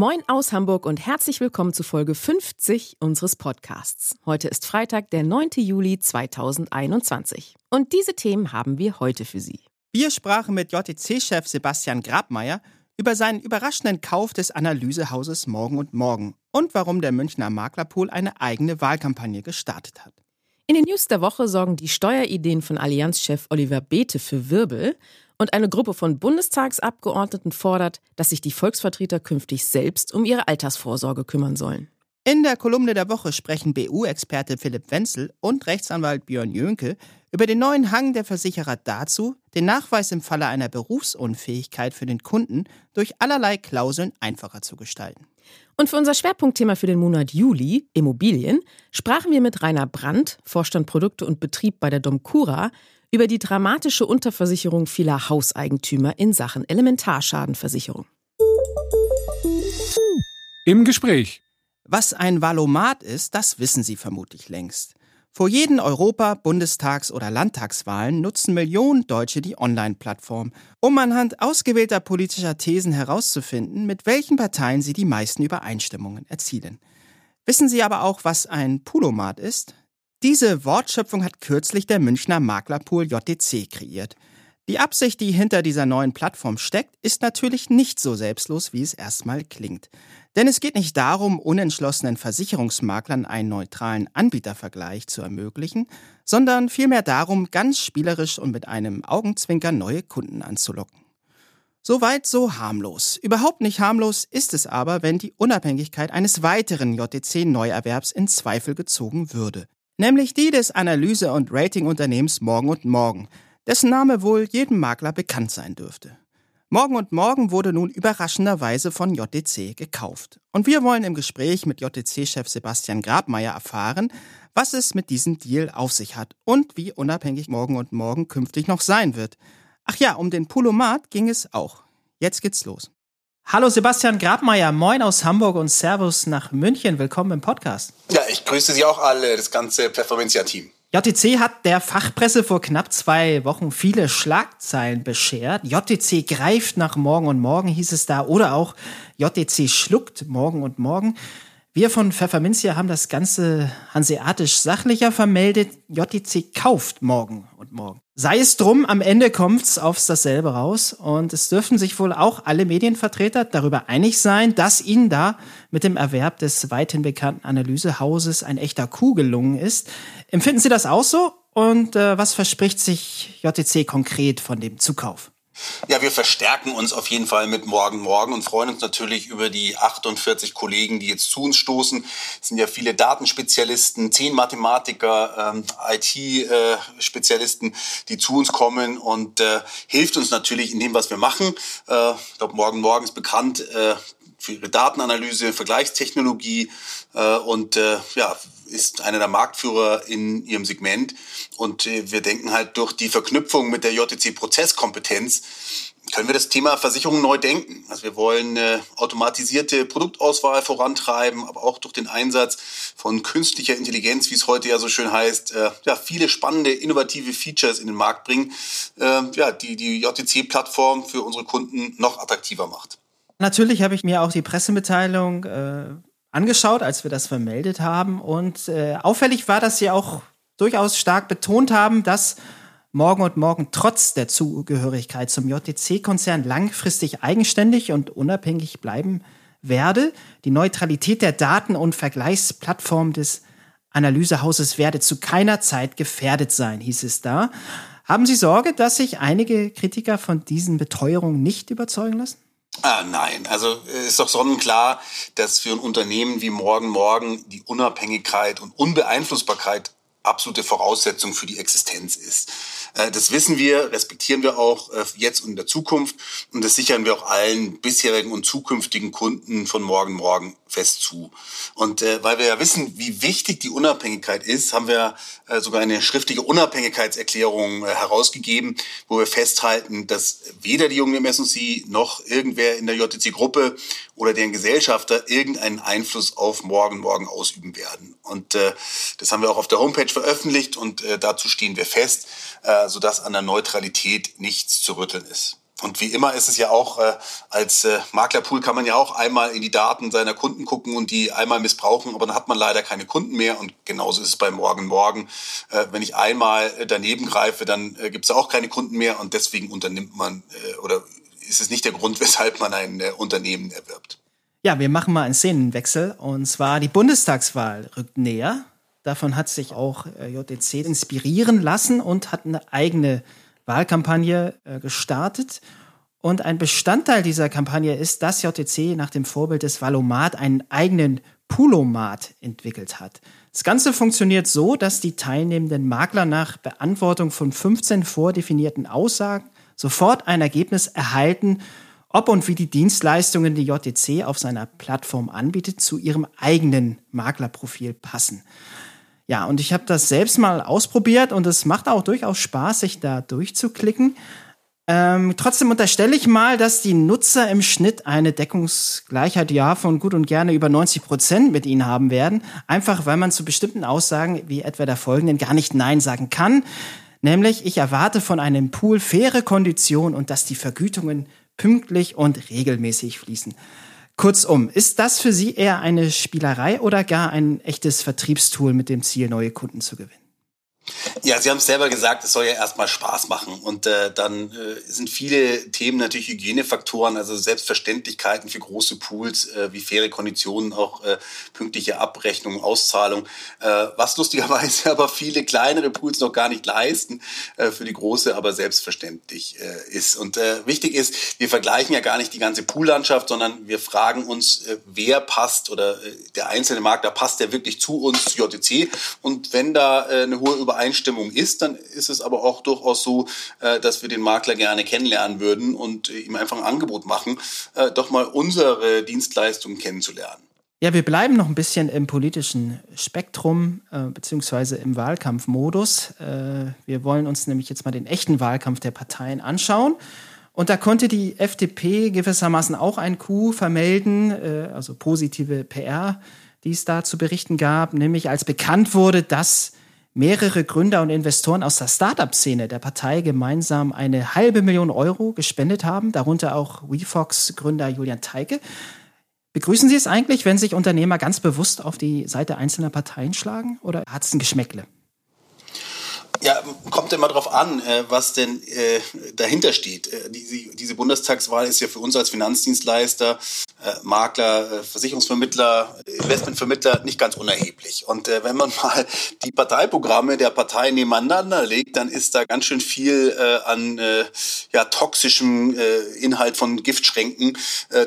Moin aus Hamburg und herzlich willkommen zu Folge 50 unseres Podcasts. Heute ist Freitag, der 9. Juli 2021. Und diese Themen haben wir heute für Sie. Wir sprachen mit JTC-Chef Sebastian Grabmeier über seinen überraschenden Kauf des Analysehauses Morgen und Morgen und warum der Münchner Maklerpool eine eigene Wahlkampagne gestartet hat. In den News der Woche sorgen die Steuerideen von Allianzchef Oliver Beete für Wirbel und eine Gruppe von Bundestagsabgeordneten fordert, dass sich die Volksvertreter künftig selbst um ihre Altersvorsorge kümmern sollen. In der Kolumne der Woche sprechen BU-Experte Philipp Wenzel und Rechtsanwalt Björn Jönke über den neuen Hang der Versicherer dazu, den Nachweis im Falle einer Berufsunfähigkeit für den Kunden durch allerlei Klauseln einfacher zu gestalten. Und für unser Schwerpunktthema für den Monat Juli, Immobilien, sprachen wir mit Rainer Brandt, Vorstand Produkte und Betrieb bei der Domcura, über die dramatische Unterversicherung vieler Hauseigentümer in Sachen Elementarschadenversicherung. Im Gespräch. Was ein Valomat ist, das wissen Sie vermutlich längst. Vor jeden Europa-, Bundestags- oder Landtagswahlen nutzen Millionen Deutsche die Online-Plattform, um anhand ausgewählter politischer Thesen herauszufinden, mit welchen Parteien sie die meisten Übereinstimmungen erzielen. Wissen Sie aber auch, was ein Pulomat ist? Diese Wortschöpfung hat kürzlich der Münchner Maklerpool JTC kreiert. Die Absicht, die hinter dieser neuen Plattform steckt, ist natürlich nicht so selbstlos, wie es erstmal klingt. Denn es geht nicht darum, unentschlossenen Versicherungsmaklern einen neutralen Anbietervergleich zu ermöglichen, sondern vielmehr darum, ganz spielerisch und mit einem Augenzwinker neue Kunden anzulocken. Soweit so harmlos. Überhaupt nicht harmlos ist es aber, wenn die Unabhängigkeit eines weiteren JTC-Neuerwerbs in Zweifel gezogen würde nämlich die des Analyse- und Ratingunternehmens Morgen und Morgen, dessen Name wohl jedem Makler bekannt sein dürfte. Morgen und Morgen wurde nun überraschenderweise von JTC gekauft. Und wir wollen im Gespräch mit JTC-Chef Sebastian Grabmeier erfahren, was es mit diesem Deal auf sich hat und wie unabhängig Morgen und Morgen künftig noch sein wird. Ach ja, um den Pulomat ging es auch. Jetzt geht's los. Hallo Sebastian Grabmeier, moin aus Hamburg und Servus nach München. Willkommen im Podcast. Ja, ich grüße Sie auch alle, das ganze Pfefferminzia-Team. JTC hat der Fachpresse vor knapp zwei Wochen viele Schlagzeilen beschert. JTC greift nach Morgen und Morgen, hieß es da, oder auch JTC schluckt Morgen und Morgen. Wir von Pfefferminzia haben das Ganze hanseatisch sachlicher vermeldet. JTC kauft morgen und morgen. Sei es drum, am Ende kommt's aufs dasselbe raus. Und es dürften sich wohl auch alle Medienvertreter darüber einig sein, dass ihnen da mit dem Erwerb des weithin bekannten Analysehauses ein echter Coup gelungen ist. Empfinden Sie das auch so? Und äh, was verspricht sich JTC konkret von dem Zukauf? Ja, wir verstärken uns auf jeden Fall mit Morgen Morgen und freuen uns natürlich über die 48 Kollegen, die jetzt zu uns stoßen. Es sind ja viele Datenspezialisten, zehn Mathematiker, ähm, IT-Spezialisten, die zu uns kommen und äh, hilft uns natürlich in dem, was wir machen. Äh, ich glaube, Morgen Morgen ist bekannt äh, für ihre Datenanalyse, Vergleichstechnologie äh, und äh, ja, ist einer der Marktführer in ihrem Segment. Und äh, wir denken halt durch die Verknüpfung mit der JTC-Prozesskompetenz können wir das Thema Versicherung neu denken. Also wir wollen äh, automatisierte Produktauswahl vorantreiben, aber auch durch den Einsatz von künstlicher Intelligenz, wie es heute ja so schön heißt, äh, ja, viele spannende, innovative Features in den Markt bringen, äh, ja, die die JTC-Plattform für unsere Kunden noch attraktiver macht. Natürlich habe ich mir auch die Pressemitteilung äh, angeschaut, als wir das vermeldet haben. Und äh, auffällig war, dass sie auch durchaus stark betont haben, dass Morgen und Morgen trotz der Zugehörigkeit zum JTC-Konzern langfristig eigenständig und unabhängig bleiben werde. Die Neutralität der Daten- und Vergleichsplattform des Analysehauses werde zu keiner Zeit gefährdet sein, hieß es da. Haben Sie Sorge, dass sich einige Kritiker von diesen Beteuerungen nicht überzeugen lassen? Ah, nein, also äh, ist doch sonnenklar, dass für ein Unternehmen wie Morgen Morgen die Unabhängigkeit und Unbeeinflussbarkeit absolute Voraussetzung für die Existenz ist. Äh, das wissen wir, respektieren wir auch äh, jetzt und in der Zukunft und das sichern wir auch allen bisherigen und zukünftigen Kunden von Morgen Morgen fest zu. Und äh, weil wir ja wissen, wie wichtig die Unabhängigkeit ist, haben wir äh, sogar eine schriftliche Unabhängigkeitserklärung äh, herausgegeben, wo wir festhalten, dass weder die jungen MSC noch irgendwer in der JTC-Gruppe oder deren Gesellschafter irgendeinen Einfluss auf morgen morgen ausüben werden. Und äh, das haben wir auch auf der Homepage veröffentlicht und äh, dazu stehen wir fest, äh, sodass an der Neutralität nichts zu rütteln ist. Und wie immer ist es ja auch, äh, als äh, Maklerpool kann man ja auch einmal in die Daten seiner Kunden gucken und die einmal missbrauchen, aber dann hat man leider keine Kunden mehr. Und genauso ist es bei Morgen Morgen. Äh, wenn ich einmal äh, daneben greife, dann äh, gibt es auch keine Kunden mehr und deswegen unternimmt man äh, oder ist es nicht der Grund, weshalb man ein äh, Unternehmen erwirbt. Ja, wir machen mal einen Szenenwechsel und zwar die Bundestagswahl rückt näher. Davon hat sich auch äh, JTC inspirieren lassen und hat eine eigene Wahlkampagne äh, gestartet. Und ein Bestandteil dieser Kampagne ist, dass JTC nach dem Vorbild des Valomat einen eigenen Pulomat entwickelt hat. Das Ganze funktioniert so, dass die teilnehmenden Makler nach Beantwortung von 15 vordefinierten Aussagen sofort ein Ergebnis erhalten, ob und wie die Dienstleistungen, die JTC auf seiner Plattform anbietet, zu ihrem eigenen Maklerprofil passen. Ja, und ich habe das selbst mal ausprobiert und es macht auch durchaus Spaß, sich da durchzuklicken. Ähm, trotzdem unterstelle ich mal, dass die Nutzer im Schnitt eine Deckungsgleichheit ja von gut und gerne über 90 Prozent mit ihnen haben werden. Einfach weil man zu bestimmten Aussagen, wie etwa der folgenden, gar nicht Nein sagen kann. Nämlich, ich erwarte von einem Pool faire Konditionen und dass die Vergütungen pünktlich und regelmäßig fließen. Kurzum, ist das für Sie eher eine Spielerei oder gar ein echtes Vertriebstool mit dem Ziel, neue Kunden zu gewinnen? Ja, Sie haben es selber gesagt, es soll ja erstmal Spaß machen. Und äh, dann äh, sind viele Themen natürlich Hygienefaktoren, also Selbstverständlichkeiten für große Pools, äh, wie faire Konditionen, auch äh, pünktliche Abrechnung, Auszahlung, äh, was lustigerweise aber viele kleinere Pools noch gar nicht leisten, äh, für die große aber selbstverständlich äh, ist. Und äh, wichtig ist, wir vergleichen ja gar nicht die ganze Poollandschaft, sondern wir fragen uns, äh, wer passt oder äh, der einzelne Makler passt der wirklich zu uns, JTC. Und wenn da äh, eine hohe Übereinstimmung ist, dann ist es aber auch durchaus so, äh, dass wir den Makler gerne kennenlernen würden und äh, ihm einfach ein Angebot machen, äh, doch mal unsere Dienstleistungen kennenzulernen. Ja, wir bleiben noch ein bisschen im politischen Spektrum äh, beziehungsweise im Wahlkampfmodus. Äh, wir wollen uns nämlich jetzt mal den echten Wahlkampf der Parteien anschauen. Und da konnte die FDP gewissermaßen auch ein Coup vermelden, äh, also positive PR, die es da zu berichten gab, nämlich als bekannt wurde, dass mehrere Gründer und Investoren aus der Startup-Szene der Partei gemeinsam eine halbe Million Euro gespendet haben, darunter auch WeFox-Gründer Julian Teike. Begrüßen Sie es eigentlich, wenn sich Unternehmer ganz bewusst auf die Seite einzelner Parteien schlagen oder hat es ein Geschmäckle? Ja, kommt immer darauf an, äh, was denn äh, dahinter steht. Äh, diese Bundestagswahl ist ja für uns als Finanzdienstleister, Makler, Versicherungsvermittler, Investmentvermittler nicht ganz unerheblich. Und wenn man mal die Parteiprogramme der Parteien nebeneinander legt, dann ist da ganz schön viel an ja, toxischem Inhalt von Giftschränken,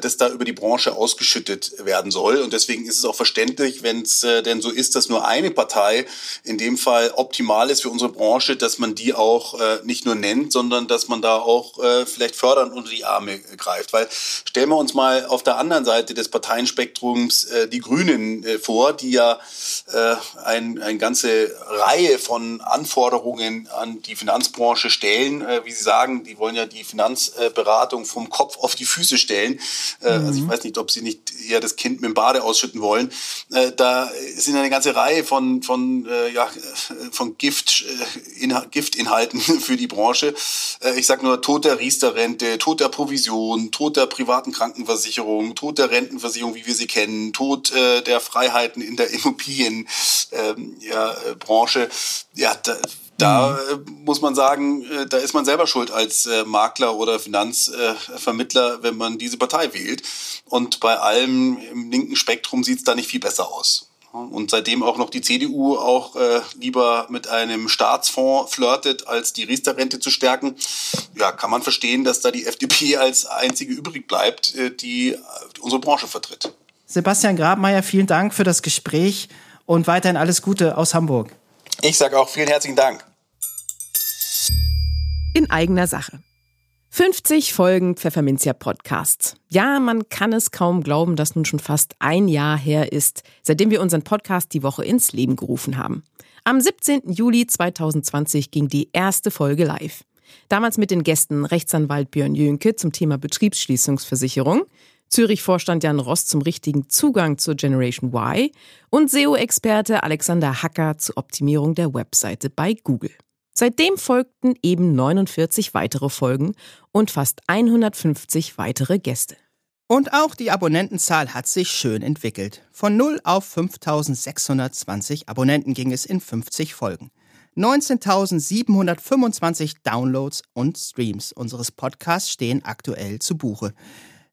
das da über die Branche ausgeschüttet werden soll. Und deswegen ist es auch verständlich, wenn es denn so ist, dass nur eine Partei in dem Fall optimal ist für unsere Branche, dass man die auch äh, nicht nur nennt, sondern dass man da auch äh, vielleicht fördernd unter die Arme greift. Weil stellen wir uns mal auf der anderen Seite des Parteienspektrums äh, die Grünen äh, vor, die ja äh, ein, eine ganze Reihe von Anforderungen an die Finanzbranche stellen. Äh, wie Sie sagen, die wollen ja die Finanzberatung vom Kopf auf die Füße stellen. Äh, mhm. Also ich weiß nicht, ob Sie nicht eher das Kind mit dem Bade ausschütten wollen. Äh, da sind eine ganze Reihe von, von, äh, ja, von Gift, äh, Giftinhalten für die Branche. Äh, ich sage nur Tod der Riester-Rente, Tod der Provision, Tod der privaten Krankenversicherung, Tod der Rentenversicherung, wie wir sie kennen, Tod äh, der Freiheiten in der Immobilienbranche. Ähm, ja, Branche. ja, da, da mhm. muss man sagen, da ist man selber schuld als Makler oder Finanzvermittler, wenn man diese Partei wählt. Und bei allem im linken Spektrum sieht es da nicht viel besser aus. Und seitdem auch noch die CDU auch äh, lieber mit einem Staatsfonds flirtet, als die Riester-Rente zu stärken, ja, kann man verstehen, dass da die FDP als einzige übrig bleibt, äh, die unsere Branche vertritt. Sebastian Grabmeier, vielen Dank für das Gespräch und weiterhin alles Gute aus Hamburg. Ich sage auch vielen herzlichen Dank. In eigener Sache. 50 Folgen Pfefferminzia Podcasts. Ja, man kann es kaum glauben, dass nun schon fast ein Jahr her ist, seitdem wir unseren Podcast die Woche ins Leben gerufen haben. Am 17. Juli 2020 ging die erste Folge live. Damals mit den Gästen Rechtsanwalt Björn Jönke zum Thema Betriebsschließungsversicherung, Zürich-Vorstand Jan Ross zum richtigen Zugang zur Generation Y und SEO-Experte Alexander Hacker zur Optimierung der Webseite bei Google. Seitdem folgten eben 49 weitere Folgen und fast 150 weitere Gäste. Und auch die Abonnentenzahl hat sich schön entwickelt. Von 0 auf 5620 Abonnenten ging es in 50 Folgen. 19.725 Downloads und Streams unseres Podcasts stehen aktuell zu Buche.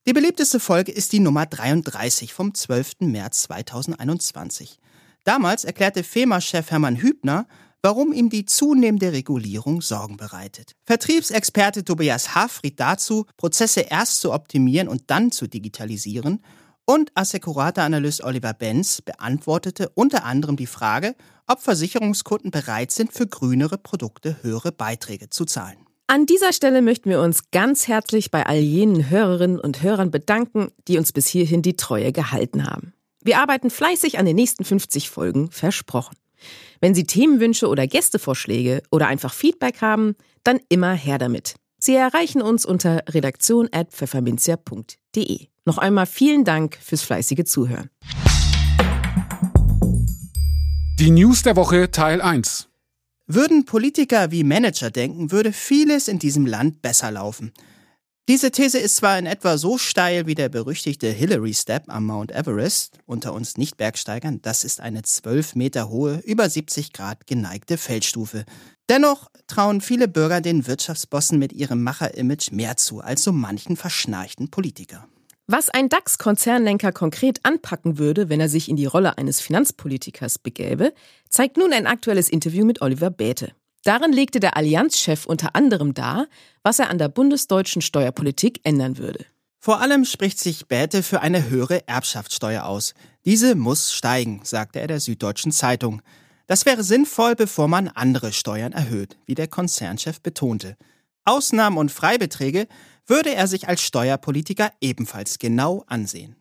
Die beliebteste Folge ist die Nummer 33 vom 12. März 2021. Damals erklärte FEMA-Chef Hermann Hübner, warum ihm die zunehmende Regulierung Sorgen bereitet. Vertriebsexperte Tobias Hafried dazu, Prozesse erst zu optimieren und dann zu digitalisieren. Und Assekurata-Analyst Oliver Benz beantwortete unter anderem die Frage, ob Versicherungskunden bereit sind, für grünere Produkte höhere Beiträge zu zahlen. An dieser Stelle möchten wir uns ganz herzlich bei all jenen Hörerinnen und Hörern bedanken, die uns bis hierhin die Treue gehalten haben. Wir arbeiten fleißig an den nächsten 50 Folgen, versprochen. Wenn Sie Themenwünsche oder Gästevorschläge oder einfach Feedback haben, dann immer her damit. Sie erreichen uns unter redaktion.pfefferminzia.de. Noch einmal vielen Dank fürs fleißige Zuhören. Die News der Woche Teil 1. Würden Politiker wie Manager denken, würde vieles in diesem Land besser laufen. Diese These ist zwar in etwa so steil wie der berüchtigte Hillary Step am Mount Everest, unter uns Nicht-Bergsteigern, das ist eine 12 Meter hohe, über 70 Grad geneigte Feldstufe. Dennoch trauen viele Bürger den Wirtschaftsbossen mit ihrem Macher-Image mehr zu als so manchen verschnarchten Politiker. Was ein DAX-Konzernlenker konkret anpacken würde, wenn er sich in die Rolle eines Finanzpolitikers begäbe, zeigt nun ein aktuelles Interview mit Oliver Bäte. Darin legte der Allianzchef unter anderem dar, was er an der bundesdeutschen Steuerpolitik ändern würde. Vor allem spricht sich Bäte für eine höhere Erbschaftssteuer aus. Diese muss steigen, sagte er der Süddeutschen Zeitung. Das wäre sinnvoll, bevor man andere Steuern erhöht, wie der Konzernchef betonte. Ausnahmen und Freibeträge würde er sich als Steuerpolitiker ebenfalls genau ansehen.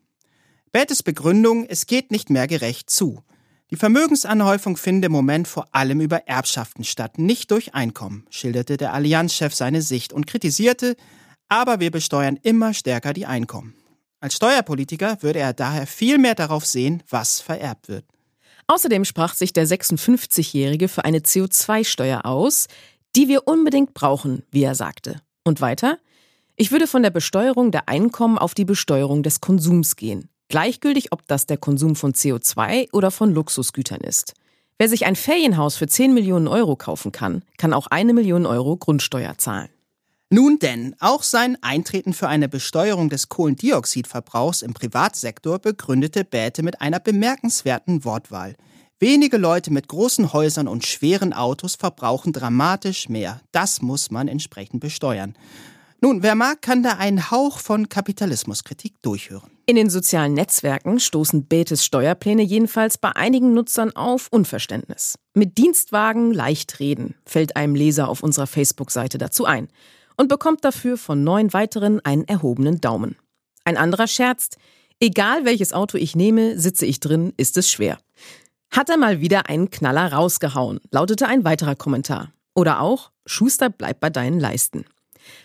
Bätes Begründung, es geht nicht mehr gerecht zu. Die Vermögensanhäufung finde im Moment vor allem über Erbschaften statt, nicht durch Einkommen, schilderte der Allianzchef seine Sicht und kritisierte, aber wir besteuern immer stärker die Einkommen. Als Steuerpolitiker würde er daher viel mehr darauf sehen, was vererbt wird. Außerdem sprach sich der 56-Jährige für eine CO2-Steuer aus, die wir unbedingt brauchen, wie er sagte. Und weiter? Ich würde von der Besteuerung der Einkommen auf die Besteuerung des Konsums gehen. Gleichgültig, ob das der Konsum von CO2 oder von Luxusgütern ist. Wer sich ein Ferienhaus für 10 Millionen Euro kaufen kann, kann auch eine Million Euro Grundsteuer zahlen. Nun denn, auch sein Eintreten für eine Besteuerung des Kohlendioxidverbrauchs im Privatsektor begründete Bäte mit einer bemerkenswerten Wortwahl. Wenige Leute mit großen Häusern und schweren Autos verbrauchen dramatisch mehr. Das muss man entsprechend besteuern. Nun, wer mag, kann da einen Hauch von Kapitalismuskritik durchhören. In den sozialen Netzwerken stoßen Betes Steuerpläne jedenfalls bei einigen Nutzern auf Unverständnis. Mit Dienstwagen leicht reden, fällt einem Leser auf unserer Facebook-Seite dazu ein und bekommt dafür von neun weiteren einen erhobenen Daumen. Ein anderer scherzt, egal welches Auto ich nehme, sitze ich drin, ist es schwer. Hat er mal wieder einen Knaller rausgehauen, lautete ein weiterer Kommentar. Oder auch, Schuster bleibt bei deinen Leisten.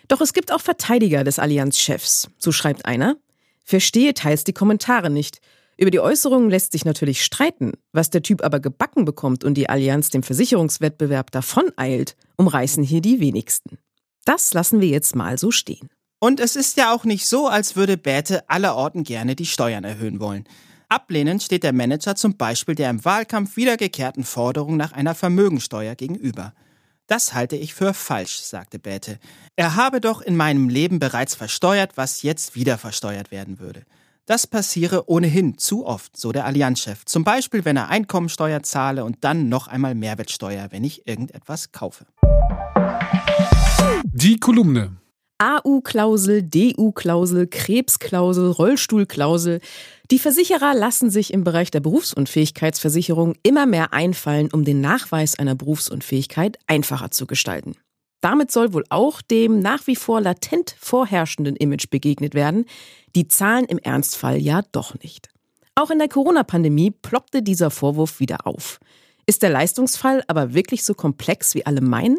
Doch es gibt auch Verteidiger des Allianzchefs. So schreibt einer. Verstehe teils die Kommentare nicht. Über die Äußerungen lässt sich natürlich streiten. Was der Typ aber gebacken bekommt und die Allianz dem Versicherungswettbewerb davoneilt, umreißen hier die wenigsten. Das lassen wir jetzt mal so stehen. Und es ist ja auch nicht so, als würde Bäte allerorten gerne die Steuern erhöhen wollen. Ablehnend steht der Manager zum Beispiel der im Wahlkampf wiedergekehrten Forderung nach einer Vermögensteuer gegenüber. Das halte ich für falsch, sagte Bäte. Er habe doch in meinem Leben bereits versteuert, was jetzt wieder versteuert werden würde. Das passiere ohnehin zu oft, so der Allianzchef. Zum Beispiel, wenn er Einkommensteuer zahle und dann noch einmal Mehrwertsteuer, wenn ich irgendetwas kaufe. Die Kolumne. AU-Klausel, DU-Klausel, Krebsklausel, Rollstuhlklausel. Die Versicherer lassen sich im Bereich der Berufsunfähigkeitsversicherung immer mehr einfallen, um den Nachweis einer Berufsunfähigkeit einfacher zu gestalten. Damit soll wohl auch dem nach wie vor latent vorherrschenden Image begegnet werden. Die Zahlen im Ernstfall ja doch nicht. Auch in der Corona-Pandemie ploppte dieser Vorwurf wieder auf. Ist der Leistungsfall aber wirklich so komplex, wie alle meinen?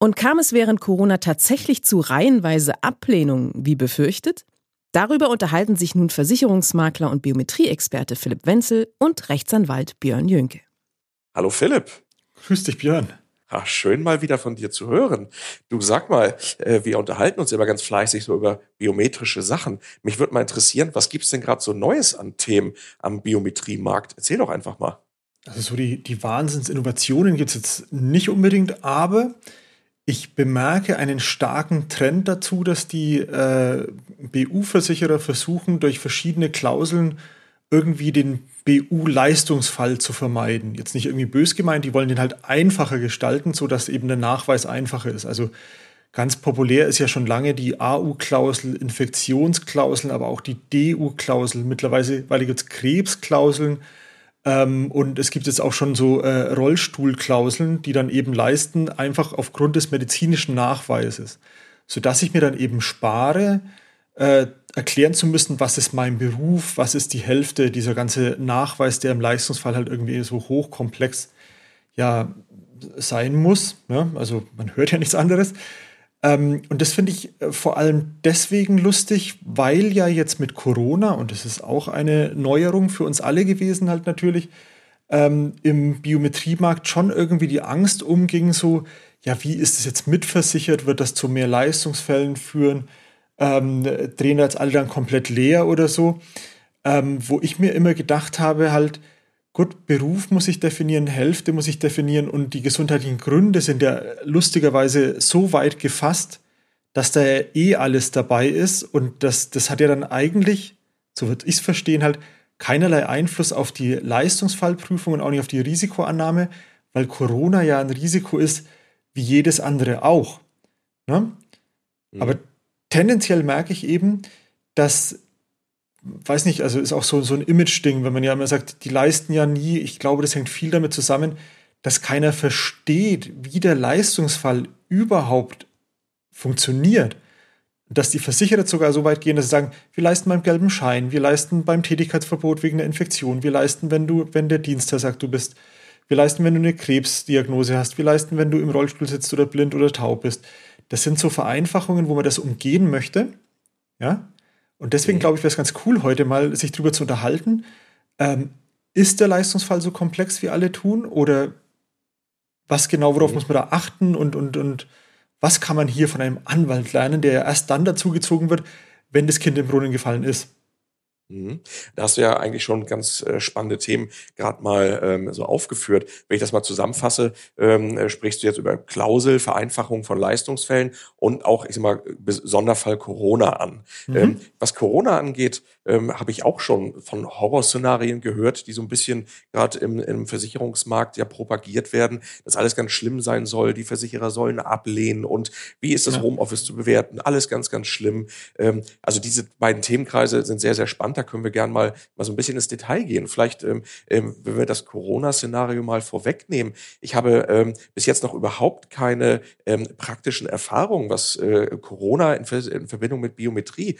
Und kam es während Corona tatsächlich zu reihenweise Ablehnungen, wie befürchtet? Darüber unterhalten sich nun Versicherungsmakler und Biometrieexperte Philipp Wenzel und Rechtsanwalt Björn Jönke. Hallo Philipp. Grüß dich, Björn. Ach, schön mal wieder von dir zu hören. Du sag mal, äh, wir unterhalten uns immer ganz fleißig so über biometrische Sachen. Mich würde mal interessieren, was gibt's denn gerade so Neues an Themen am Biometriemarkt? Erzähl doch einfach mal. Also so die, die Wahnsinnsinnovationen gibt's jetzt nicht unbedingt, aber ich bemerke einen starken Trend dazu, dass die äh, BU-Versicherer versuchen, durch verschiedene Klauseln irgendwie den BU-Leistungsfall zu vermeiden. Jetzt nicht irgendwie bös gemeint, die wollen den halt einfacher gestalten, sodass eben der Nachweis einfacher ist. Also ganz populär ist ja schon lange die AU-Klausel, Infektionsklauseln, aber auch die DU-Klausel. Mittlerweile gibt es Krebsklauseln ähm, und es gibt jetzt auch schon so äh, Rollstuhlklauseln, die dann eben leisten, einfach aufgrund des medizinischen Nachweises. Sodass ich mir dann eben spare, äh, erklären zu müssen, was ist mein Beruf, was ist die Hälfte, dieser ganze Nachweis, der im Leistungsfall halt irgendwie so hochkomplex ja sein muss. Ne? Also man hört ja nichts anderes. Ähm, und das finde ich äh, vor allem deswegen lustig, weil ja jetzt mit Corona, und das ist auch eine Neuerung für uns alle gewesen, halt natürlich, ähm, im Biometriemarkt schon irgendwie die Angst umging, so, ja, wie ist es jetzt mitversichert? Wird das zu mehr Leistungsfällen führen? ähm, drehen jetzt alle dann komplett leer oder so. Ähm, wo ich mir immer gedacht habe, halt, gut, Beruf muss ich definieren, Hälfte muss ich definieren und die gesundheitlichen Gründe sind ja lustigerweise so weit gefasst, dass da ja eh alles dabei ist und das, das hat ja dann eigentlich, so würde ich es verstehen, halt keinerlei Einfluss auf die Leistungsfallprüfung und auch nicht auf die Risikoannahme, weil Corona ja ein Risiko ist, wie jedes andere auch. Ne? Mhm. Aber tendenziell merke ich eben, dass, weiß nicht, also ist auch so, so ein Image-Ding, wenn man ja immer sagt, die leisten ja nie. Ich glaube, das hängt viel damit zusammen, dass keiner versteht, wie der Leistungsfall überhaupt funktioniert. Dass die Versicherer sogar so weit gehen, dass sie sagen, wir leisten beim gelben Schein, wir leisten beim Tätigkeitsverbot wegen der Infektion, wir leisten, wenn du, wenn der Dienstherr sagt, du bist, wir leisten, wenn du eine Krebsdiagnose hast, wir leisten, wenn du im Rollstuhl sitzt oder blind oder taub bist. Das sind so Vereinfachungen, wo man das umgehen möchte. Ja. Und deswegen glaube ich, wäre es ganz cool, heute mal sich darüber zu unterhalten. Ähm, ist der Leistungsfall so komplex, wie alle tun? Oder was genau, worauf mhm. muss man da achten? Und, und, und was kann man hier von einem Anwalt lernen, der ja erst dann dazugezogen wird, wenn das Kind im Brunnen gefallen ist? Mhm. Da hast du ja eigentlich schon ganz äh, spannende Themen gerade mal ähm, so aufgeführt. Wenn ich das mal zusammenfasse, ähm, äh, sprichst du jetzt über Klausel, Vereinfachung von Leistungsfällen und auch, ich sag mal, Sonderfall Corona an. Mhm. Ähm, was Corona angeht, ähm, habe ich auch schon von Horrorszenarien gehört, die so ein bisschen gerade im, im Versicherungsmarkt ja propagiert werden, dass alles ganz schlimm sein soll, die Versicherer sollen ablehnen und wie ist das ja. Homeoffice zu bewerten? Alles ganz, ganz schlimm. Ähm, also diese beiden Themenkreise sind sehr, sehr spannend da können wir gern mal, mal so ein bisschen ins Detail gehen. Vielleicht, ähm, ähm, wenn wir das Corona-Szenario mal vorwegnehmen. Ich habe ähm, bis jetzt noch überhaupt keine ähm, praktischen Erfahrungen, was äh, Corona in, in, Verbindung mit Biometrie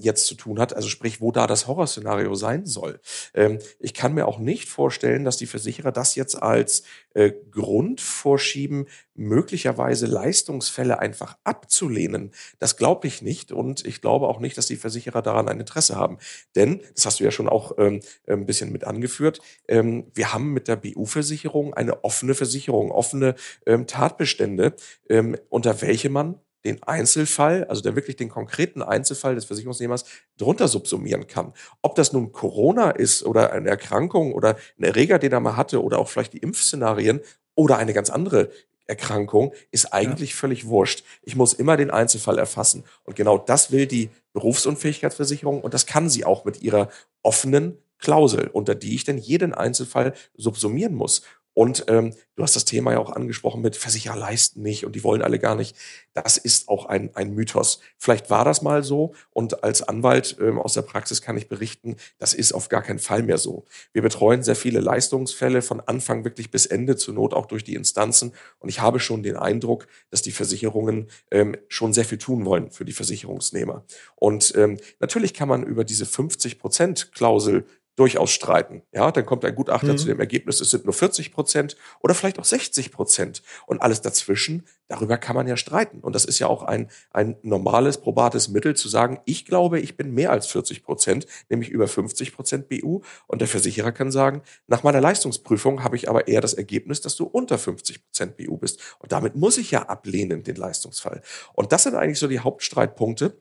jetzt zu tun hat. Also sprich, wo da das Horrorszenario sein soll. Ähm, ich kann mir auch nicht vorstellen, dass die Versicherer das jetzt als äh, Grund vorschieben, möglicherweise Leistungsfälle einfach abzulehnen. Das glaube ich nicht und ich glaube auch nicht, dass die Versicherer daran ein Interesse haben. Denn, das hast du ja schon auch ähm, ein bisschen mit angeführt, ähm, wir haben mit der BU-Versicherung eine offene Versicherung, offene ähm, Tatbestände, ähm, unter welche man den Einzelfall, also der wirklich den konkreten Einzelfall des Versicherungsnehmers drunter subsumieren kann. Ob das nun Corona ist oder eine Erkrankung oder ein Erreger, den er mal hatte oder auch vielleicht die Impfszenarien oder eine ganz andere Erkrankung, ist eigentlich ja. völlig wurscht. Ich muss immer den Einzelfall erfassen. Und genau das will die Berufsunfähigkeitsversicherung und das kann sie auch mit ihrer offenen Klausel, unter die ich denn jeden Einzelfall subsumieren muss. Und ähm, du hast das Thema ja auch angesprochen mit Versicherer leisten nicht und die wollen alle gar nicht. Das ist auch ein, ein Mythos. Vielleicht war das mal so und als Anwalt ähm, aus der Praxis kann ich berichten, das ist auf gar keinen Fall mehr so. Wir betreuen sehr viele Leistungsfälle von Anfang wirklich bis Ende, zur Not auch durch die Instanzen. Und ich habe schon den Eindruck, dass die Versicherungen ähm, schon sehr viel tun wollen für die Versicherungsnehmer. Und ähm, natürlich kann man über diese 50-Prozent-Klausel durchaus streiten. Ja, dann kommt ein Gutachter mhm. zu dem Ergebnis, es sind nur 40 Prozent oder vielleicht auch 60 Prozent. Und alles dazwischen, darüber kann man ja streiten. Und das ist ja auch ein, ein normales, probates Mittel zu sagen, ich glaube, ich bin mehr als 40 Prozent, nämlich über 50 Prozent BU. Und der Versicherer kann sagen, nach meiner Leistungsprüfung habe ich aber eher das Ergebnis, dass du unter 50 Prozent BU bist. Und damit muss ich ja ablehnen, den Leistungsfall. Und das sind eigentlich so die Hauptstreitpunkte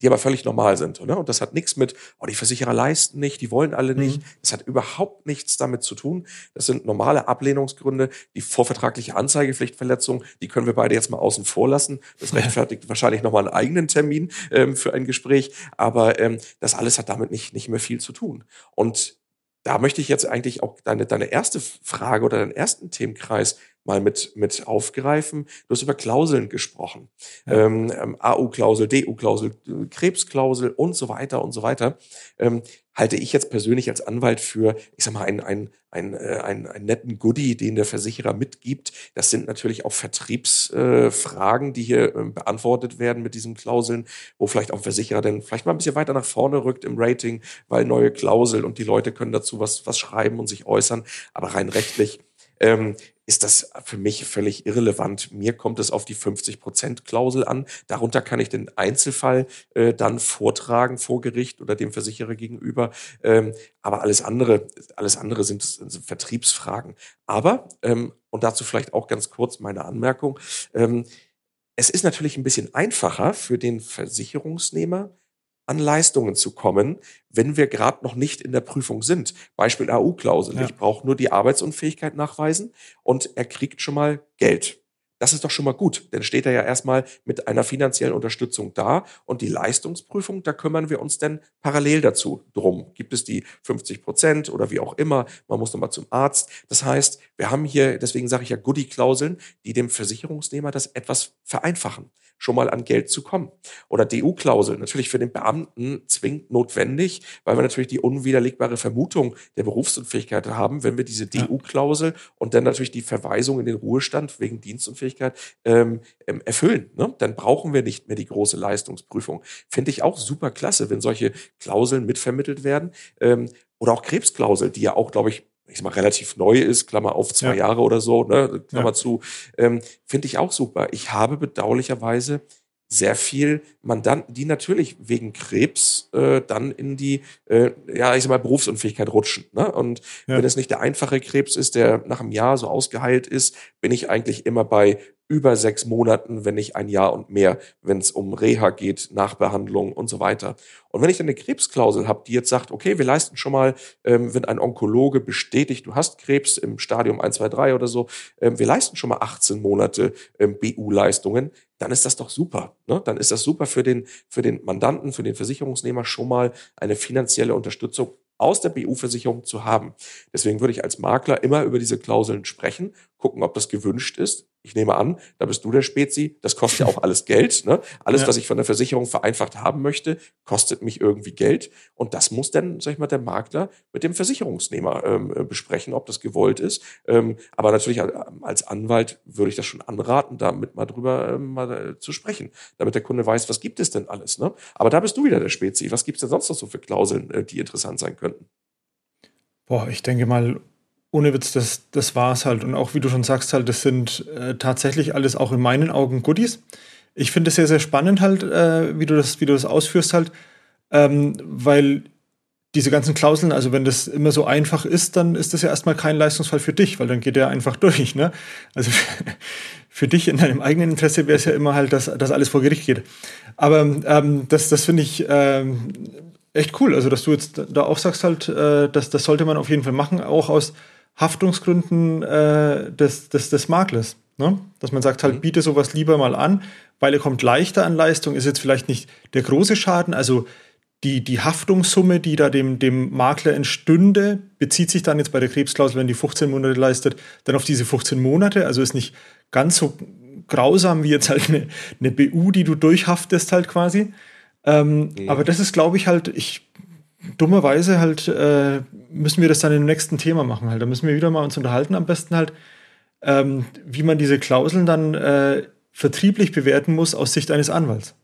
die aber völlig normal sind. Oder? Und das hat nichts mit, oh, die Versicherer leisten nicht, die wollen alle nicht. Mhm. Das hat überhaupt nichts damit zu tun. Das sind normale Ablehnungsgründe. Die vorvertragliche Anzeigepflichtverletzung, die können wir beide jetzt mal außen vor lassen. Das rechtfertigt wahrscheinlich nochmal einen eigenen Termin ähm, für ein Gespräch. Aber ähm, das alles hat damit nicht, nicht mehr viel zu tun. Und da möchte ich jetzt eigentlich auch deine, deine erste Frage oder deinen ersten Themenkreis mal mit, mit aufgreifen. Du hast über Klauseln gesprochen. Ja. Ähm, ähm AU-Klausel, DU-Klausel, Krebsklausel und so weiter und so weiter. Ähm, halte ich jetzt persönlich als Anwalt für, ich sag mal, einen, einen, einen, äh, einen, einen netten Goodie, den der Versicherer mitgibt. Das sind natürlich auch Vertriebsfragen, äh, die hier äh, beantwortet werden mit diesen Klauseln, wo vielleicht auch ein Versicherer dann vielleicht mal ein bisschen weiter nach vorne rückt im Rating, weil neue Klausel und die Leute können dazu was, was schreiben und sich äußern. Aber rein rechtlich ähm, ist das für mich völlig irrelevant. Mir kommt es auf die 50-Prozent-Klausel an. Darunter kann ich den Einzelfall äh, dann vortragen vor Gericht oder dem Versicherer gegenüber. Ähm, aber alles andere, alles andere sind, sind Vertriebsfragen. Aber, ähm, und dazu vielleicht auch ganz kurz meine Anmerkung, ähm, es ist natürlich ein bisschen einfacher für den Versicherungsnehmer, an Leistungen zu kommen, wenn wir gerade noch nicht in der Prüfung sind. Beispiel AU-Klausel. Ja. Ich brauche nur die Arbeitsunfähigkeit nachweisen und er kriegt schon mal Geld. Das ist doch schon mal gut, denn steht er ja erstmal mit einer finanziellen Unterstützung da und die Leistungsprüfung, da kümmern wir uns denn parallel dazu drum. Gibt es die 50 Prozent oder wie auch immer, man muss nochmal zum Arzt. Das heißt, wir haben hier, deswegen sage ich ja Goodie-Klauseln, die dem Versicherungsnehmer das etwas vereinfachen schon mal an Geld zu kommen. Oder DU-Klausel, natürlich für den Beamten zwingend notwendig, weil wir natürlich die unwiderlegbare Vermutung der Berufsunfähigkeit haben, wenn wir diese DU-Klausel und dann natürlich die Verweisung in den Ruhestand wegen Dienstunfähigkeit ähm, ähm, erfüllen. Ne? Dann brauchen wir nicht mehr die große Leistungsprüfung. Finde ich auch super klasse, wenn solche Klauseln mitvermittelt werden. Ähm, oder auch Krebsklausel, die ja auch, glaube ich, ich sag mal, relativ neu ist, Klammer auf zwei ja. Jahre oder so, ne, Klammer ja. zu, ähm, finde ich auch super. Ich habe bedauerlicherweise sehr viel Mandanten, die natürlich wegen Krebs äh, dann in die, äh, ja, ich sag mal, Berufsunfähigkeit rutschen. Ne? Und ja. wenn es nicht der einfache Krebs ist, der nach einem Jahr so ausgeheilt ist, bin ich eigentlich immer bei über sechs Monaten, wenn nicht ein Jahr und mehr, wenn es um Reha geht, Nachbehandlung und so weiter. Und wenn ich dann eine Krebsklausel habe, die jetzt sagt, okay, wir leisten schon mal, ähm, wenn ein Onkologe bestätigt, du hast Krebs im Stadium 1, 2, 3 oder so, ähm, wir leisten schon mal 18 Monate ähm, BU-Leistungen, dann ist das doch super. Ne? Dann ist das super für den, für den Mandanten, für den Versicherungsnehmer schon mal eine finanzielle Unterstützung aus der BU-Versicherung zu haben. Deswegen würde ich als Makler immer über diese Klauseln sprechen, gucken, ob das gewünscht ist ich nehme an, da bist du der Spezi, das kostet ja auch alles Geld. Ne? Alles, ja. was ich von der Versicherung vereinfacht haben möchte, kostet mich irgendwie Geld. Und das muss dann, sag ich mal, der Makler mit dem Versicherungsnehmer ähm, äh, besprechen, ob das gewollt ist. Ähm, aber natürlich als Anwalt würde ich das schon anraten, damit mal drüber ähm, mal äh, zu sprechen, damit der Kunde weiß, was gibt es denn alles. Ne? Aber da bist du wieder der Spezi. Was gibt es denn sonst noch so für Klauseln, äh, die interessant sein könnten? Boah, ich denke mal, ohne Witz, das, das war es halt. Und auch wie du schon sagst, halt, das sind äh, tatsächlich alles auch in meinen Augen Goodies. Ich finde es sehr, sehr spannend halt, äh, wie, du das, wie du das ausführst halt, ähm, weil diese ganzen Klauseln, also wenn das immer so einfach ist, dann ist das ja erstmal kein Leistungsfall für dich, weil dann geht der einfach durch. Ne? Also für dich in deinem eigenen Interesse wäre es ja immer halt, dass, dass alles vor Gericht geht. Aber ähm, das, das finde ich ähm, echt cool. Also, dass du jetzt da auch sagst halt, äh, dass, das sollte man auf jeden Fall machen, auch aus Haftungsgründen äh, des, des, des Maklers. Ne? Dass man sagt, halt, mhm. biete sowas lieber mal an, weil er kommt leichter an Leistung, ist jetzt vielleicht nicht der große Schaden. Also die, die Haftungssumme, die da dem, dem Makler entstünde, bezieht sich dann jetzt bei der Krebsklausel, wenn die 15 Monate leistet, dann auf diese 15 Monate. Also ist nicht ganz so grausam wie jetzt halt eine, eine BU, die du durchhaftest halt quasi. Ähm, mhm. Aber das ist, glaube ich, halt, ich dummerweise halt äh, müssen wir das dann im nächsten Thema machen halt. Da müssen wir wieder mal uns unterhalten, am besten halt, ähm, wie man diese Klauseln dann äh, vertrieblich bewerten muss aus Sicht eines Anwalts.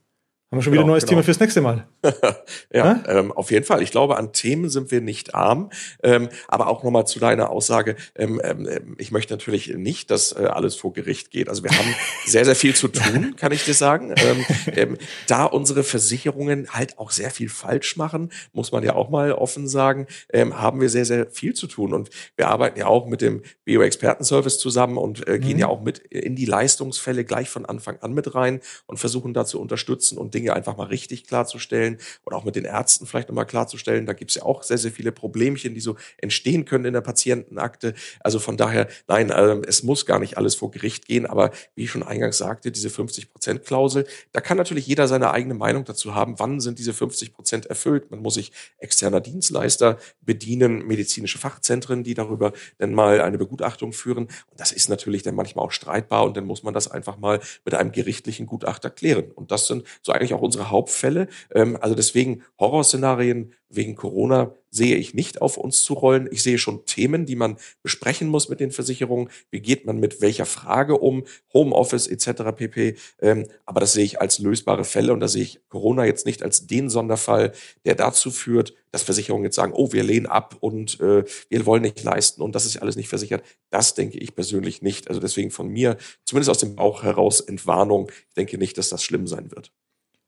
Haben wir schon genau, wieder ein neues genau. Thema fürs nächste Mal. ja, ähm, auf jeden Fall. Ich glaube, an Themen sind wir nicht arm. Ähm, aber auch nochmal zu deiner Aussage. Ähm, ähm, ich möchte natürlich nicht, dass äh, alles vor Gericht geht. Also wir haben sehr, sehr viel zu tun, kann ich dir sagen. Ähm, ähm, da unsere Versicherungen halt auch sehr viel falsch machen, muss man ja auch mal offen sagen, haben wir sehr, sehr viel zu tun. Und wir arbeiten ja auch mit dem Bio-Expertenservice zusammen und äh, gehen mhm. ja auch mit in die Leistungsfälle gleich von Anfang an mit rein und versuchen da zu unterstützen und Dinge Dinge einfach mal richtig klarzustellen oder auch mit den Ärzten vielleicht nochmal klarzustellen. Da gibt es ja auch sehr, sehr viele Problemchen, die so entstehen können in der Patientenakte. Also von daher, nein, äh, es muss gar nicht alles vor Gericht gehen, aber wie ich schon eingangs sagte, diese 50-Prozent-Klausel, da kann natürlich jeder seine eigene Meinung dazu haben, wann sind diese 50 Prozent erfüllt. Man muss sich externer Dienstleister bedienen, medizinische Fachzentren, die darüber dann mal eine Begutachtung führen. Und das ist natürlich dann manchmal auch streitbar und dann muss man das einfach mal mit einem gerichtlichen Gutachter klären. Und das sind so eigentlich auch unsere Hauptfälle. Ähm, also deswegen Horrorszenarien wegen Corona sehe ich nicht auf uns zu rollen. Ich sehe schon Themen, die man besprechen muss mit den Versicherungen. Wie geht man mit welcher Frage um? Homeoffice etc. pp. Ähm, aber das sehe ich als lösbare Fälle und da sehe ich Corona jetzt nicht als den Sonderfall, der dazu führt, dass Versicherungen jetzt sagen, oh, wir lehnen ab und äh, wir wollen nicht leisten und das ist alles nicht versichert. Das denke ich persönlich nicht. Also deswegen von mir, zumindest aus dem Bauch heraus, Entwarnung. Ich denke nicht, dass das schlimm sein wird.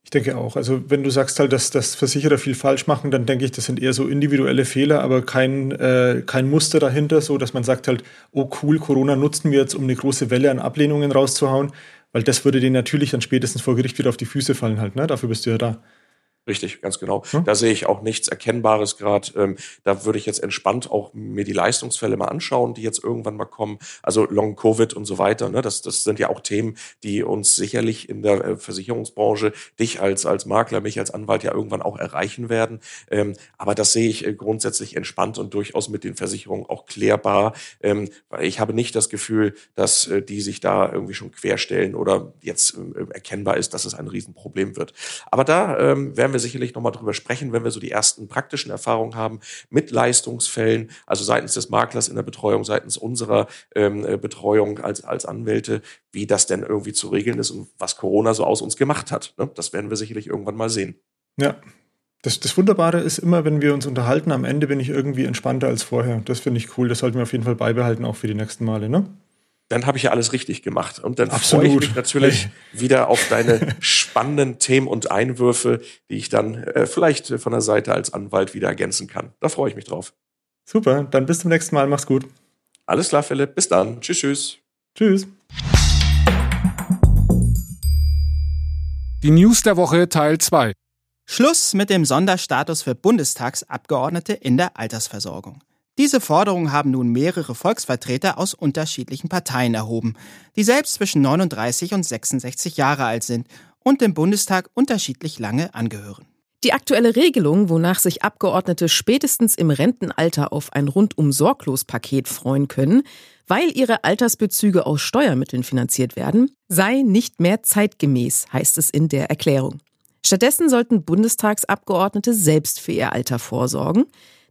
Ich denke auch. Also wenn du sagst halt, dass, dass Versicherer viel falsch machen, dann denke ich, das sind eher so individuelle Fehler, aber kein, äh, kein Muster dahinter, so dass man sagt halt, oh cool, Corona nutzen wir jetzt, um eine große Welle an Ablehnungen rauszuhauen, weil das würde denen natürlich dann spätestens vor Gericht wieder auf die Füße fallen halt. Ne? Dafür bist du ja da. Richtig, ganz genau. Hm? Da sehe ich auch nichts Erkennbares gerade. Ähm, da würde ich jetzt entspannt auch mir die Leistungsfälle mal anschauen, die jetzt irgendwann mal kommen. Also Long Covid und so weiter. Ne? Das, das sind ja auch Themen, die uns sicherlich in der äh, Versicherungsbranche, dich als, als Makler, mich als Anwalt ja irgendwann auch erreichen werden. Ähm, aber das sehe ich äh, grundsätzlich entspannt und durchaus mit den Versicherungen auch klärbar. Ähm, weil ich habe nicht das Gefühl, dass äh, die sich da irgendwie schon querstellen oder jetzt äh, erkennbar ist, dass es ein Riesenproblem wird. Aber da ähm, werden wir wir sicherlich nochmal drüber sprechen, wenn wir so die ersten praktischen Erfahrungen haben mit Leistungsfällen, also seitens des Maklers in der Betreuung, seitens unserer ähm, äh, Betreuung als, als Anwälte, wie das denn irgendwie zu regeln ist und was Corona so aus uns gemacht hat. Ne? Das werden wir sicherlich irgendwann mal sehen. Ja. Das, das Wunderbare ist immer, wenn wir uns unterhalten, am Ende bin ich irgendwie entspannter als vorher. Das finde ich cool. Das sollten wir auf jeden Fall beibehalten, auch für die nächsten Male. Ne? Dann habe ich ja alles richtig gemacht. Und dann Absolut. freue ich mich natürlich wieder auf deine spannenden Themen und Einwürfe, die ich dann äh, vielleicht von der Seite als Anwalt wieder ergänzen kann. Da freue ich mich drauf. Super, dann bis zum nächsten Mal. Mach's gut. Alles klar, Philipp. Bis dann. Tschüss, tschüss. Tschüss. Die News der Woche Teil 2. Schluss mit dem Sonderstatus für Bundestagsabgeordnete in der Altersversorgung. Diese Forderung haben nun mehrere Volksvertreter aus unterschiedlichen Parteien erhoben, die selbst zwischen 39 und 66 Jahre alt sind und dem Bundestag unterschiedlich lange angehören. Die aktuelle Regelung, wonach sich Abgeordnete spätestens im Rentenalter auf ein rundum sorglos Paket freuen können, weil ihre Altersbezüge aus Steuermitteln finanziert werden, sei nicht mehr zeitgemäß, heißt es in der Erklärung. Stattdessen sollten Bundestagsabgeordnete selbst für ihr Alter vorsorgen,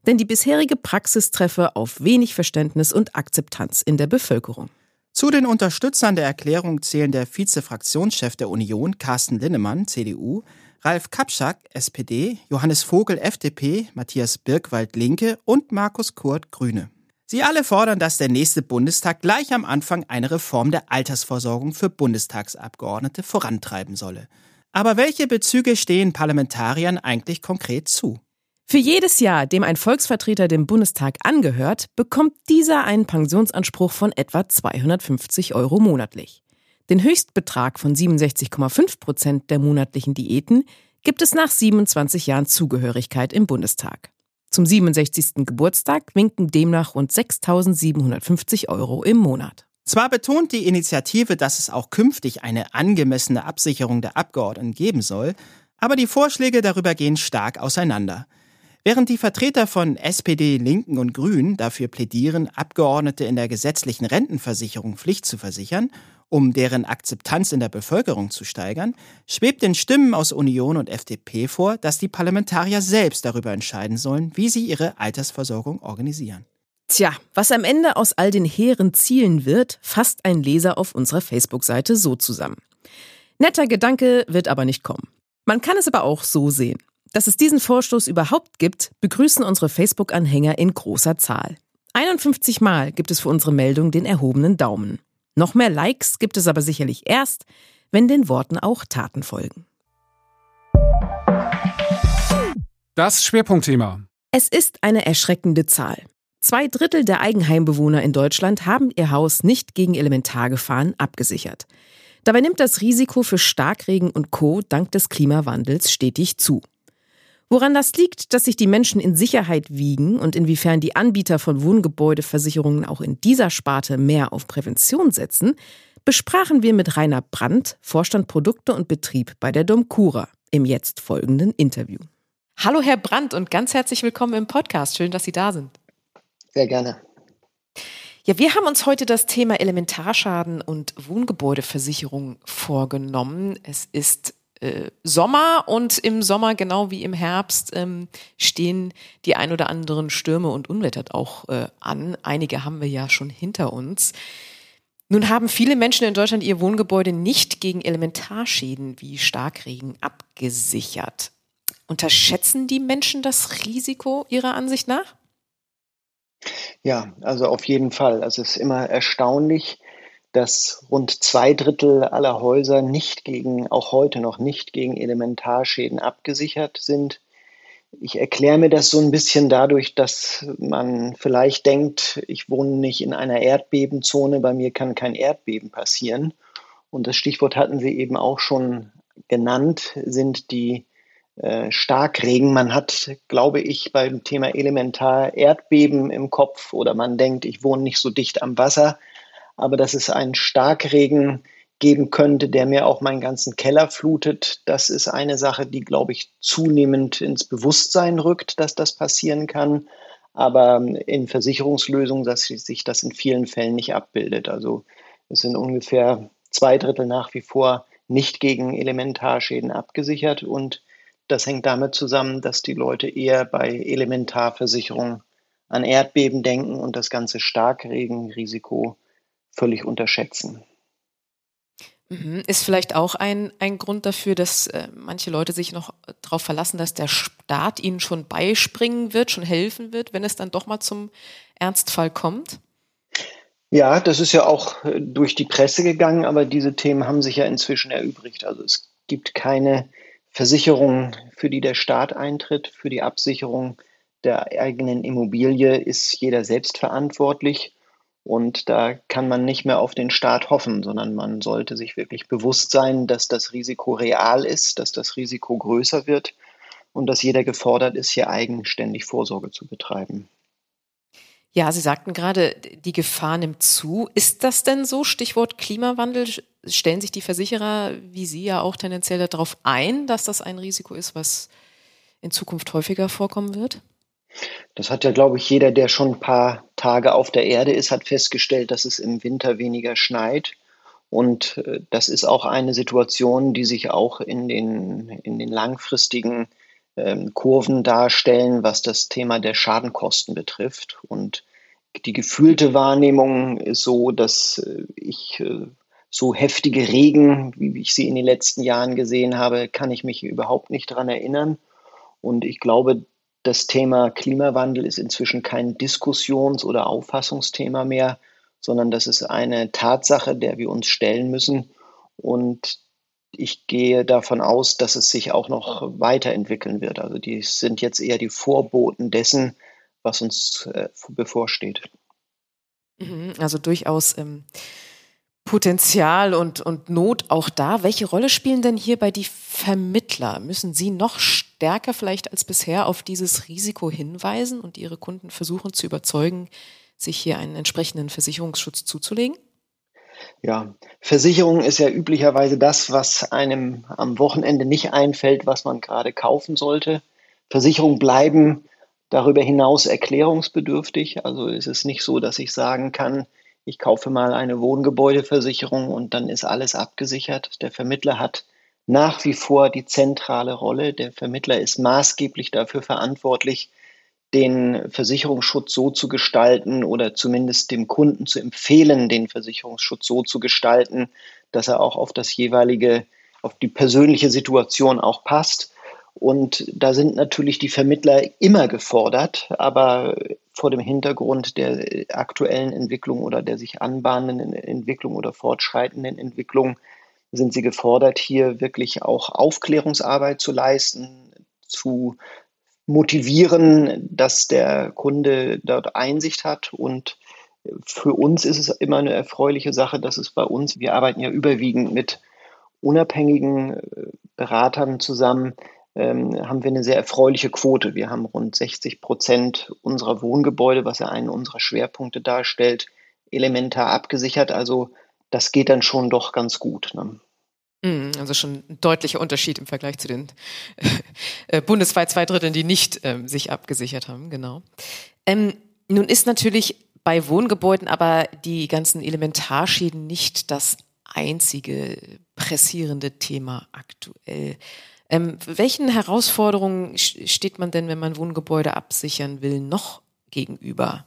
denn die bisherige Praxis treffe auf wenig Verständnis und Akzeptanz in der Bevölkerung. Zu den Unterstützern der Erklärung zählen der Vize-Fraktionschef der Union, Carsten Linnemann, CDU, Ralf Kapschak, SPD, Johannes Vogel, FDP, Matthias Birkwald, Linke und Markus Kurt, Grüne. Sie alle fordern, dass der nächste Bundestag gleich am Anfang eine Reform der Altersvorsorgung für Bundestagsabgeordnete vorantreiben solle. Aber welche Bezüge stehen Parlamentariern eigentlich konkret zu? Für jedes Jahr, dem ein Volksvertreter dem Bundestag angehört, bekommt dieser einen Pensionsanspruch von etwa 250 Euro monatlich. Den Höchstbetrag von 67,5 Prozent der monatlichen Diäten gibt es nach 27 Jahren Zugehörigkeit im Bundestag. Zum 67. Geburtstag winken demnach rund 6.750 Euro im Monat. Zwar betont die Initiative, dass es auch künftig eine angemessene Absicherung der Abgeordneten geben soll, Aber die Vorschläge darüber gehen stark auseinander. Während die Vertreter von SPD, Linken und Grünen dafür plädieren, Abgeordnete in der gesetzlichen Rentenversicherung Pflicht zu versichern, um deren Akzeptanz in der Bevölkerung zu steigern, schwebt den Stimmen aus Union und FDP vor, dass die Parlamentarier selbst darüber entscheiden sollen, wie sie ihre Altersversorgung organisieren. Tja, was am Ende aus all den hehren Zielen wird, fasst ein Leser auf unserer Facebook-Seite so zusammen. Netter Gedanke wird aber nicht kommen. Man kann es aber auch so sehen. Dass es diesen Vorstoß überhaupt gibt, begrüßen unsere Facebook-Anhänger in großer Zahl. 51 Mal gibt es für unsere Meldung den erhobenen Daumen. Noch mehr Likes gibt es aber sicherlich erst, wenn den Worten auch Taten folgen. Das Schwerpunktthema. Es ist eine erschreckende Zahl. Zwei Drittel der Eigenheimbewohner in Deutschland haben ihr Haus nicht gegen Elementargefahren abgesichert. Dabei nimmt das Risiko für Starkregen und Co. dank des Klimawandels stetig zu. Woran das liegt, dass sich die Menschen in Sicherheit wiegen und inwiefern die Anbieter von Wohngebäudeversicherungen auch in dieser Sparte mehr auf Prävention setzen, besprachen wir mit Rainer Brandt, Vorstand Produkte und Betrieb bei der Domcura, im jetzt folgenden Interview. Hallo Herr Brandt und ganz herzlich willkommen im Podcast. Schön, dass Sie da sind. Sehr gerne. Ja, wir haben uns heute das Thema Elementarschaden und Wohngebäudeversicherung vorgenommen. Es ist äh, Sommer und im Sommer genau wie im Herbst ähm, stehen die ein oder anderen Stürme und Unwetter auch äh, an. Einige haben wir ja schon hinter uns. Nun haben viele Menschen in Deutschland ihr Wohngebäude nicht gegen Elementarschäden wie Starkregen abgesichert. Unterschätzen die Menschen das Risiko Ihrer Ansicht nach? Ja, also auf jeden Fall. Also es ist immer erstaunlich, dass rund zwei Drittel aller Häuser nicht gegen, auch heute noch nicht gegen Elementarschäden abgesichert sind. Ich erkläre mir das so ein bisschen dadurch, dass man vielleicht denkt, ich wohne nicht in einer Erdbebenzone, bei mir kann kein Erdbeben passieren. Und das Stichwort hatten Sie eben auch schon genannt, sind die äh, Starkregen. Man hat, glaube ich, beim Thema Elementar Erdbeben im Kopf oder man denkt, ich wohne nicht so dicht am Wasser aber dass es einen Starkregen geben könnte, der mir auch meinen ganzen Keller flutet, das ist eine Sache, die, glaube ich, zunehmend ins Bewusstsein rückt, dass das passieren kann. Aber in Versicherungslösungen, dass sich das in vielen Fällen nicht abbildet. Also es sind ungefähr zwei Drittel nach wie vor nicht gegen Elementarschäden abgesichert und das hängt damit zusammen, dass die Leute eher bei Elementarversicherungen an Erdbeben denken und das ganze Starkregenrisiko völlig unterschätzen. Mhm. Ist vielleicht auch ein, ein Grund dafür, dass äh, manche Leute sich noch darauf verlassen, dass der Staat ihnen schon beispringen wird, schon helfen wird, wenn es dann doch mal zum Ernstfall kommt? Ja, das ist ja auch äh, durch die Presse gegangen, aber diese Themen haben sich ja inzwischen erübrigt. Also es gibt keine Versicherung, für die der Staat eintritt. Für die Absicherung der eigenen Immobilie ist jeder selbst verantwortlich. Und da kann man nicht mehr auf den Staat hoffen, sondern man sollte sich wirklich bewusst sein, dass das Risiko real ist, dass das Risiko größer wird und dass jeder gefordert ist, hier eigenständig Vorsorge zu betreiben. Ja, Sie sagten gerade, die Gefahr nimmt zu. Ist das denn so? Stichwort Klimawandel. Stellen sich die Versicherer wie Sie ja auch tendenziell darauf ein, dass das ein Risiko ist, was in Zukunft häufiger vorkommen wird? Das hat ja, glaube ich, jeder, der schon ein paar Tage auf der Erde ist, hat festgestellt, dass es im Winter weniger schneit. Und äh, das ist auch eine Situation, die sich auch in den, in den langfristigen ähm, Kurven darstellen, was das Thema der Schadenkosten betrifft. Und die gefühlte Wahrnehmung ist so, dass äh, ich äh, so heftige Regen, wie ich sie in den letzten Jahren gesehen habe, kann ich mich überhaupt nicht daran erinnern. Und ich glaube, das Thema Klimawandel ist inzwischen kein Diskussions- oder Auffassungsthema mehr, sondern das ist eine Tatsache, der wir uns stellen müssen. Und ich gehe davon aus, dass es sich auch noch weiterentwickeln wird. Also die sind jetzt eher die Vorboten dessen, was uns äh, bevorsteht. Mhm, also durchaus ähm, Potenzial und, und Not auch da. Welche Rolle spielen denn hierbei die Vermittler? Müssen sie noch stärker vielleicht als bisher auf dieses Risiko hinweisen und ihre Kunden versuchen zu überzeugen, sich hier einen entsprechenden Versicherungsschutz zuzulegen? Ja, Versicherung ist ja üblicherweise das, was einem am Wochenende nicht einfällt, was man gerade kaufen sollte. Versicherungen bleiben darüber hinaus erklärungsbedürftig. Also ist es nicht so, dass ich sagen kann, ich kaufe mal eine Wohngebäudeversicherung und dann ist alles abgesichert. Der Vermittler hat nach wie vor die zentrale Rolle. Der Vermittler ist maßgeblich dafür verantwortlich, den Versicherungsschutz so zu gestalten oder zumindest dem Kunden zu empfehlen, den Versicherungsschutz so zu gestalten, dass er auch auf das jeweilige, auf die persönliche Situation auch passt. Und da sind natürlich die Vermittler immer gefordert, aber vor dem Hintergrund der aktuellen Entwicklung oder der sich anbahnenden Entwicklung oder fortschreitenden Entwicklung sind sie gefordert, hier wirklich auch Aufklärungsarbeit zu leisten, zu motivieren, dass der Kunde dort Einsicht hat. Und für uns ist es immer eine erfreuliche Sache, dass es bei uns, wir arbeiten ja überwiegend mit unabhängigen äh, Beratern zusammen, ähm, haben wir eine sehr erfreuliche Quote. Wir haben rund 60 Prozent unserer Wohngebäude, was ja einen unserer Schwerpunkte darstellt, elementar abgesichert. Also das geht dann schon doch ganz gut. Ne? Mhm, also schon ein deutlicher Unterschied im Vergleich zu den äh, bundesweit zwei Dritteln, die nicht ähm, sich abgesichert haben, genau. Ähm, nun ist natürlich bei Wohngebäuden aber die ganzen Elementarschäden nicht das einzige pressierende Thema aktuell. Ähm, welchen Herausforderungen steht man denn, wenn man Wohngebäude absichern will, noch gegenüber?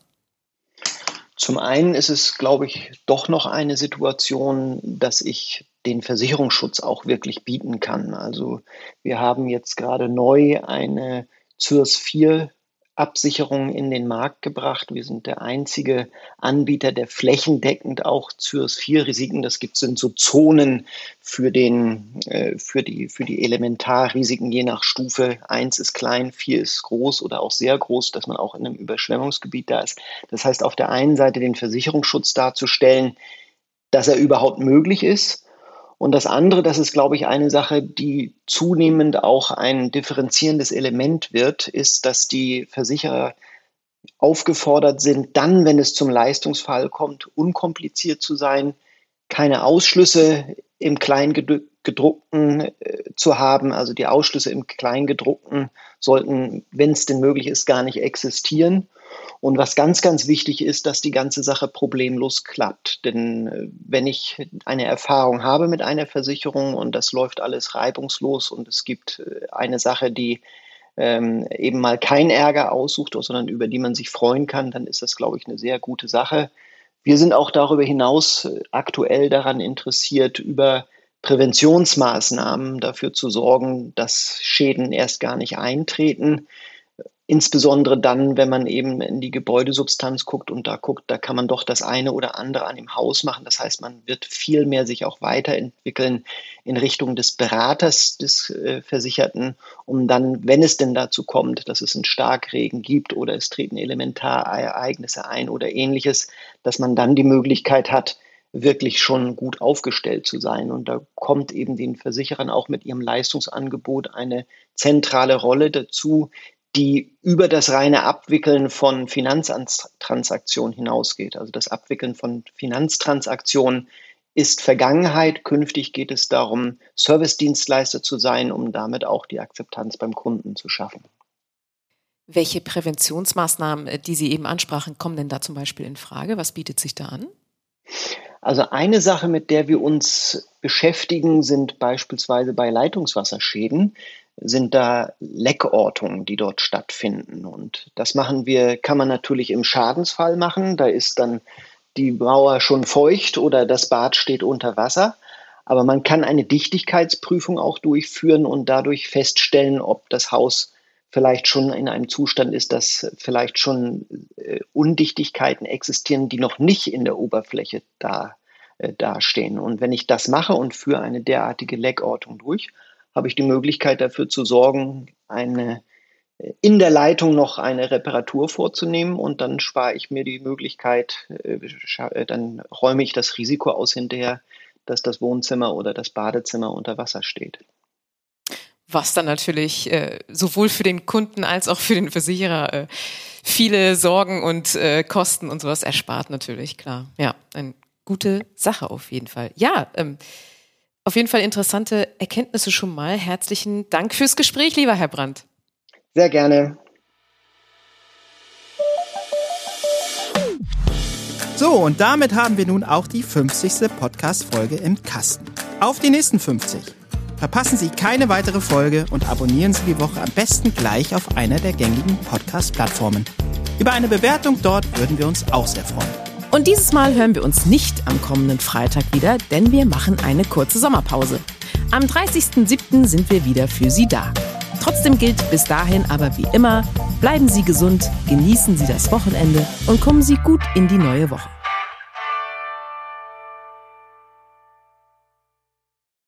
Zum einen ist es, glaube ich, doch noch eine Situation, dass ich den Versicherungsschutz auch wirklich bieten kann. Also wir haben jetzt gerade neu eine CIRS 4 Absicherung in den Markt gebracht. Wir sind der einzige Anbieter, der flächendeckend auch CIRS 4 Risiken, das gibt, sind so Zonen für den, äh, für die, für die Elementarrisiken je nach Stufe. Eins ist klein, vier ist groß oder auch sehr groß, dass man auch in einem Überschwemmungsgebiet da ist. Das heißt, auf der einen Seite den Versicherungsschutz darzustellen, dass er überhaupt möglich ist und das andere, das ist, glaube ich, eine Sache, die zunehmend auch ein differenzierendes Element wird, ist, dass die Versicherer aufgefordert sind, dann, wenn es zum Leistungsfall kommt, unkompliziert zu sein, keine Ausschlüsse im Kleingedruckten äh, zu haben. Also die Ausschlüsse im Kleingedruckten sollten, wenn es denn möglich ist, gar nicht existieren. Und was ganz, ganz wichtig ist, dass die ganze Sache problemlos klappt. Denn äh, wenn ich eine Erfahrung habe mit einer Versicherung und das läuft alles reibungslos und es gibt äh, eine Sache, die ähm, eben mal kein Ärger aussucht, sondern über die man sich freuen kann, dann ist das, glaube ich, eine sehr gute Sache. Wir sind auch darüber hinaus äh, aktuell daran interessiert, über Präventionsmaßnahmen dafür zu sorgen, dass Schäden erst gar nicht eintreten. Insbesondere dann, wenn man eben in die Gebäudesubstanz guckt und da guckt, da kann man doch das eine oder andere an dem Haus machen. Das heißt, man wird viel mehr sich auch weiterentwickeln in Richtung des Beraters des äh, Versicherten, um dann, wenn es denn dazu kommt, dass es einen Starkregen gibt oder es treten Elementarereignisse ein oder ähnliches, dass man dann die Möglichkeit hat, wirklich schon gut aufgestellt zu sein. Und da kommt eben den Versicherern auch mit ihrem Leistungsangebot eine zentrale Rolle dazu, die über das reine Abwickeln von Finanztransaktionen hinausgeht. Also das Abwickeln von Finanztransaktionen ist Vergangenheit. Künftig geht es darum, Servicedienstleister zu sein, um damit auch die Akzeptanz beim Kunden zu schaffen. Welche Präventionsmaßnahmen, äh, die Sie eben ansprachen, kommen denn da zum Beispiel in Frage? Was bietet sich da an? Also eine Sache, mit der wir uns beschäftigen, sind beispielsweise bei Leitungswasserschäden sind da Leckortungen, die dort stattfinden. Und das machen wir, kann man natürlich im Schadensfall machen. Da ist dann die Mauer schon feucht oder das Bad steht unter Wasser. Aber man kann eine Dichtigkeitsprüfung auch durchführen und dadurch feststellen, ob das Haus vielleicht schon in einem Zustand ist, dass vielleicht schon äh, Undichtigkeiten existieren, die noch nicht in der Oberfläche da, äh, dastehen. Und wenn ich das mache und führe eine derartige Leckortung durch, habe ich die Möglichkeit dafür zu sorgen, eine in der Leitung noch eine Reparatur vorzunehmen und dann spare ich mir die Möglichkeit, äh, äh, dann räume ich das Risiko aus hinterher, dass das Wohnzimmer oder das Badezimmer unter Wasser steht. Was dann natürlich äh, sowohl für den Kunden als auch für den Versicherer äh, viele Sorgen und äh, Kosten und sowas erspart natürlich, klar. Ja, ein gute Sache auf jeden Fall. Ja, ähm, auf jeden Fall interessante Erkenntnisse schon mal. Herzlichen Dank fürs Gespräch, lieber Herr Brandt. Sehr gerne. So, und damit haben wir nun auch die 50. Podcast-Folge im Kasten. Auf die nächsten 50. Verpassen Sie keine weitere Folge und abonnieren Sie die Woche am besten gleich auf einer der gängigen Podcast-Plattformen. Über eine Bewertung dort würden wir uns auch sehr freuen. Und dieses Mal hören wir uns nicht am kommenden Freitag wieder, denn wir machen eine kurze Sommerpause. Am 30.07. sind wir wieder für Sie da. Trotzdem gilt bis dahin aber wie immer, bleiben Sie gesund, genießen Sie das Wochenende und kommen Sie gut in die neue Woche.